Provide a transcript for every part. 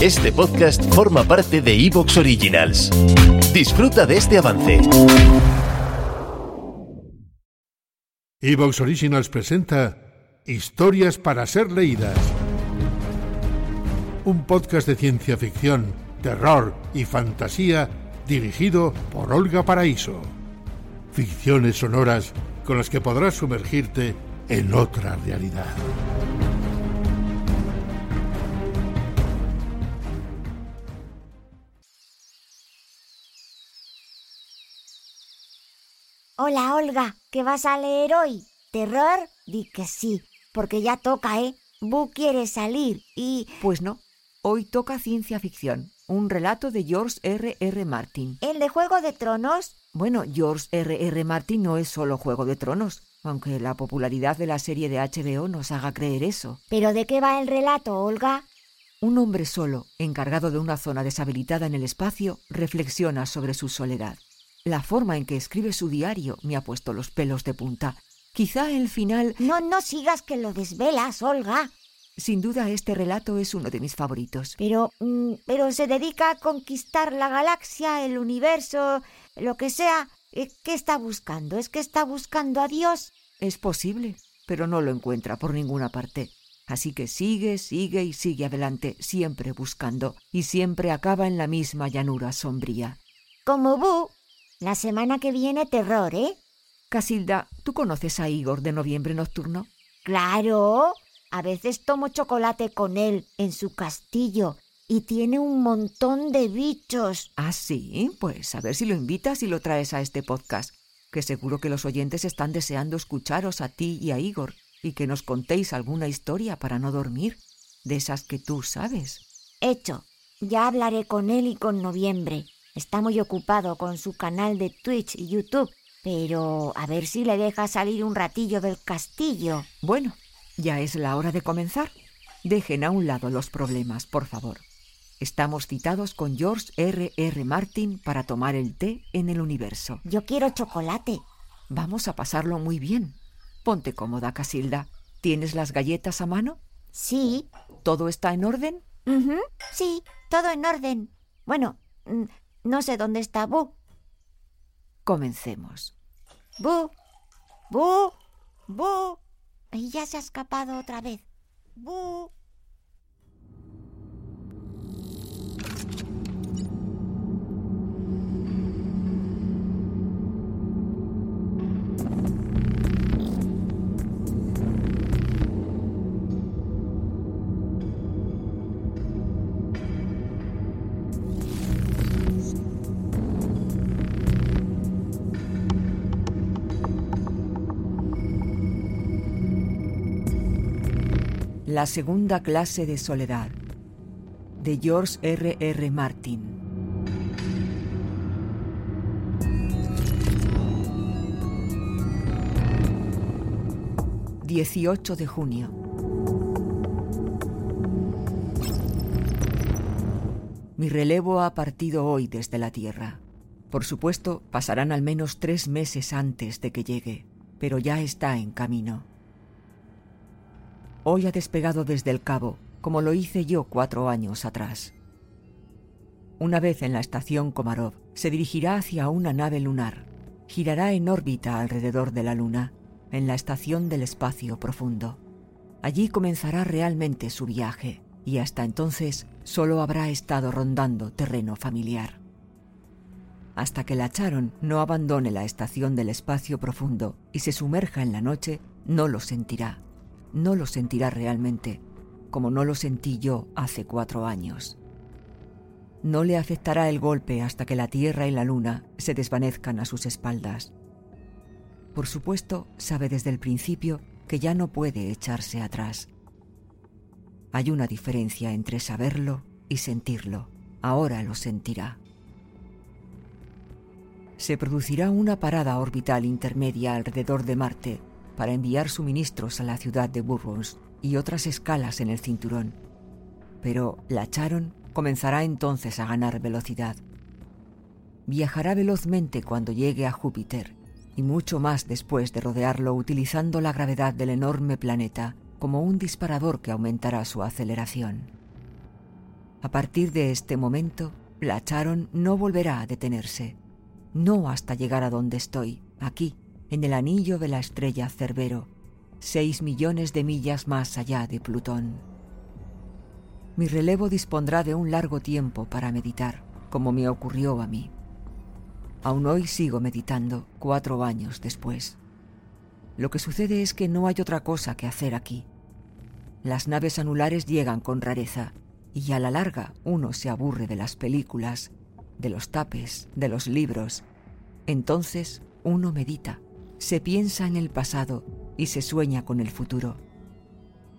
Este podcast forma parte de Evox Originals. Disfruta de este avance. Evox Originals presenta Historias para ser leídas. Un podcast de ciencia ficción, terror y fantasía dirigido por Olga Paraíso. Ficciones sonoras con las que podrás sumergirte en otra realidad. Hola, Olga, ¿qué vas a leer hoy? ¿Terror? Di que sí, porque ya toca, ¿eh? Bu quiere salir y... Pues no, hoy toca ciencia ficción, un relato de George R. R. Martin. ¿El de Juego de Tronos? Bueno, George R. R. Martin no es solo Juego de Tronos, aunque la popularidad de la serie de HBO nos haga creer eso. ¿Pero de qué va el relato, Olga? Un hombre solo, encargado de una zona deshabilitada en el espacio, reflexiona sobre su soledad. La forma en que escribe su diario me ha puesto los pelos de punta. Quizá el final... No, no sigas que lo desvelas, Olga. Sin duda este relato es uno de mis favoritos. Pero... mm, pero se dedica a conquistar la galaxia, el universo, lo que sea. Eh, ¿Qué está buscando? ¿Es que está buscando a Dios? Es posible, pero no lo encuentra por ninguna parte. Así que sigue, sigue y sigue adelante, siempre buscando, y siempre acaba en la misma llanura sombría. Como Bu, la semana que viene terror, ¿eh? Casilda, ¿tú conoces a Igor de Noviembre Nocturno? Claro. A veces tomo chocolate con él en su castillo y tiene un montón de bichos. Ah, sí, pues a ver si lo invitas y lo traes a este podcast, que seguro que los oyentes están deseando escucharos a ti y a Igor, y que nos contéis alguna historia para no dormir, de esas que tú sabes. Hecho. Ya hablaré con él y con Noviembre. Está muy ocupado con su canal de Twitch y YouTube, pero a ver si le deja salir un ratillo del castillo. Bueno, ya es la hora de comenzar. Dejen a un lado los problemas, por favor. Estamos citados con George R. R. Martin para tomar el té en el universo. Yo quiero chocolate. Vamos a pasarlo muy bien. Ponte cómoda, Casilda. ¿Tienes las galletas a mano? Sí. ¿Todo está en orden? Ujú, Sí, todo en orden. Bueno, mm, no sé dónde está Bu. Comencemos. Bu. Bu. Bu. Y ya se ha escapado otra vez. Bu. La segunda clase de soledad de George R. R. Martin. Dieciocho de junio. Mi relevo ha partido hoy desde la Tierra. Por supuesto, pasarán al menos tres meses antes de que llegue, pero ya está en camino. Hoy ha despegado desde el cabo, como lo hice yo cuatro años atrás. Una vez en la estación Komarov, se dirigirá hacia una nave lunar. Girará en órbita alrededor de la Luna, en la estación del espacio profundo. Allí comenzará realmente su viaje, y hasta entonces solo habrá estado rondando terreno familiar. Hasta que la Charon no abandone la estación del espacio profundo y se sumerja en la noche, no lo sentirá no lo sentirá realmente, como no lo sentí yo hace cuatro años. No le afectará el golpe hasta que la Tierra y la Luna se desvanezcan a sus espaldas. Por supuesto, sabe desde el principio que ya no puede echarse atrás. Hay una diferencia entre saberlo y sentirlo. Ahora lo sentirá. Se producirá una parada orbital intermedia alrededor de Marte para enviar suministros a la ciudad de Burgos y otras escalas en el cinturón. Pero la Charon comenzará entonces a ganar velocidad. Viajará velozmente cuando llegue a Júpiter y mucho más después de rodearlo utilizando la gravedad del enorme planeta como un disparador que aumentará su aceleración. A partir de este momento, la Charon no volverá a detenerse, no hasta llegar a donde estoy, aquí, en el anillo de la estrella Cerbero, seis millones de millas más allá de Plutón. Mi relevo dispondrá de un largo tiempo para meditar, como me ocurrió a mí. Aún hoy sigo meditando, cuatro años después. Lo que sucede es que no hay otra cosa que hacer aquí. Las naves anulares llegan con rareza, y a la larga uno se aburre de las películas, de los tapes, de los libros. Entonces uno medita se piensa en el pasado y se sueña con el futuro.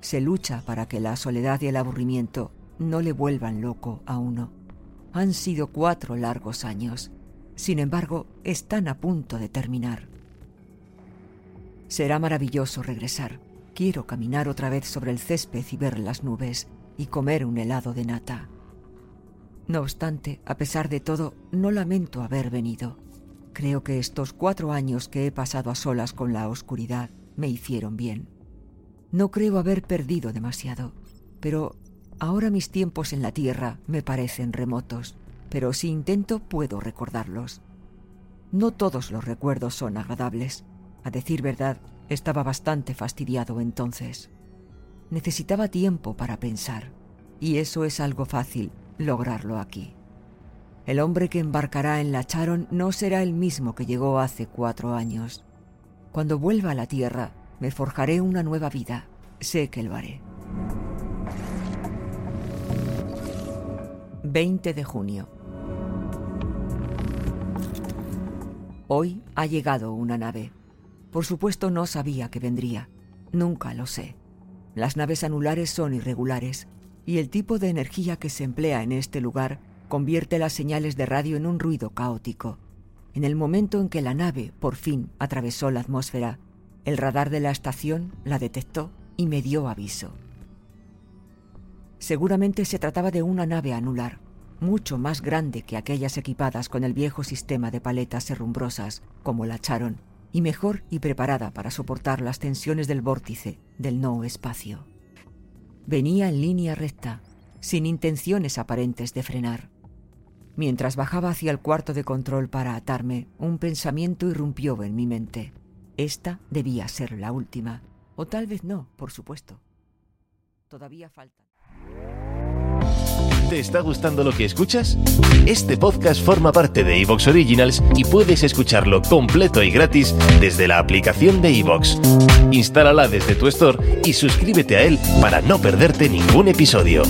Se lucha para que la soledad y el aburrimiento no le vuelvan loco a uno. Han sido cuatro largos años. Sin embargo, están a punto de terminar. Será maravilloso regresar. Quiero caminar otra vez sobre el césped y ver las nubes y comer un helado de nata. No obstante, a pesar de todo, no lamento haber venido. Creo que estos cuatro años que he pasado a solas con la oscuridad me hicieron bien. No creo haber perdido demasiado, pero ahora mis tiempos en la Tierra me parecen remotos, pero si intento puedo recordarlos. No todos los recuerdos son agradables. A decir verdad, estaba bastante fastidiado entonces. Necesitaba tiempo para pensar, y eso es algo fácil lograrlo aquí. El hombre que embarcará en la Charon no será el mismo que llegó hace cuatro años. Cuando vuelva a la Tierra, me forjaré una nueva vida. Sé que lo haré. 20 de junio. Hoy ha llegado una nave. Por supuesto no sabía que vendría. Nunca lo sé. Las naves anulares son irregulares y el tipo de energía que se emplea en este lugar convierte las señales de radio en un ruido caótico. En el momento en que la nave por fin atravesó la atmósfera, el radar de la estación la detectó y me dio aviso. Seguramente se trataba de una nave anular, mucho más grande que aquellas equipadas con el viejo sistema de paletas herrumbrosas, como la Charon, y mejor y preparada para soportar las tensiones del vórtice del no espacio. Venía en línea recta, sin intenciones aparentes de frenar. Mientras bajaba hacia el cuarto de control para atarme, un pensamiento irrumpió en mi mente. Esta debía ser la última. O tal vez no, por supuesto. Todavía falta. ¿Te está gustando lo que escuchas? Este podcast forma parte de Evox Originals y puedes escucharlo completo y gratis desde la aplicación de Evox. Instálala desde tu store y suscríbete a él para no perderte ningún episodio.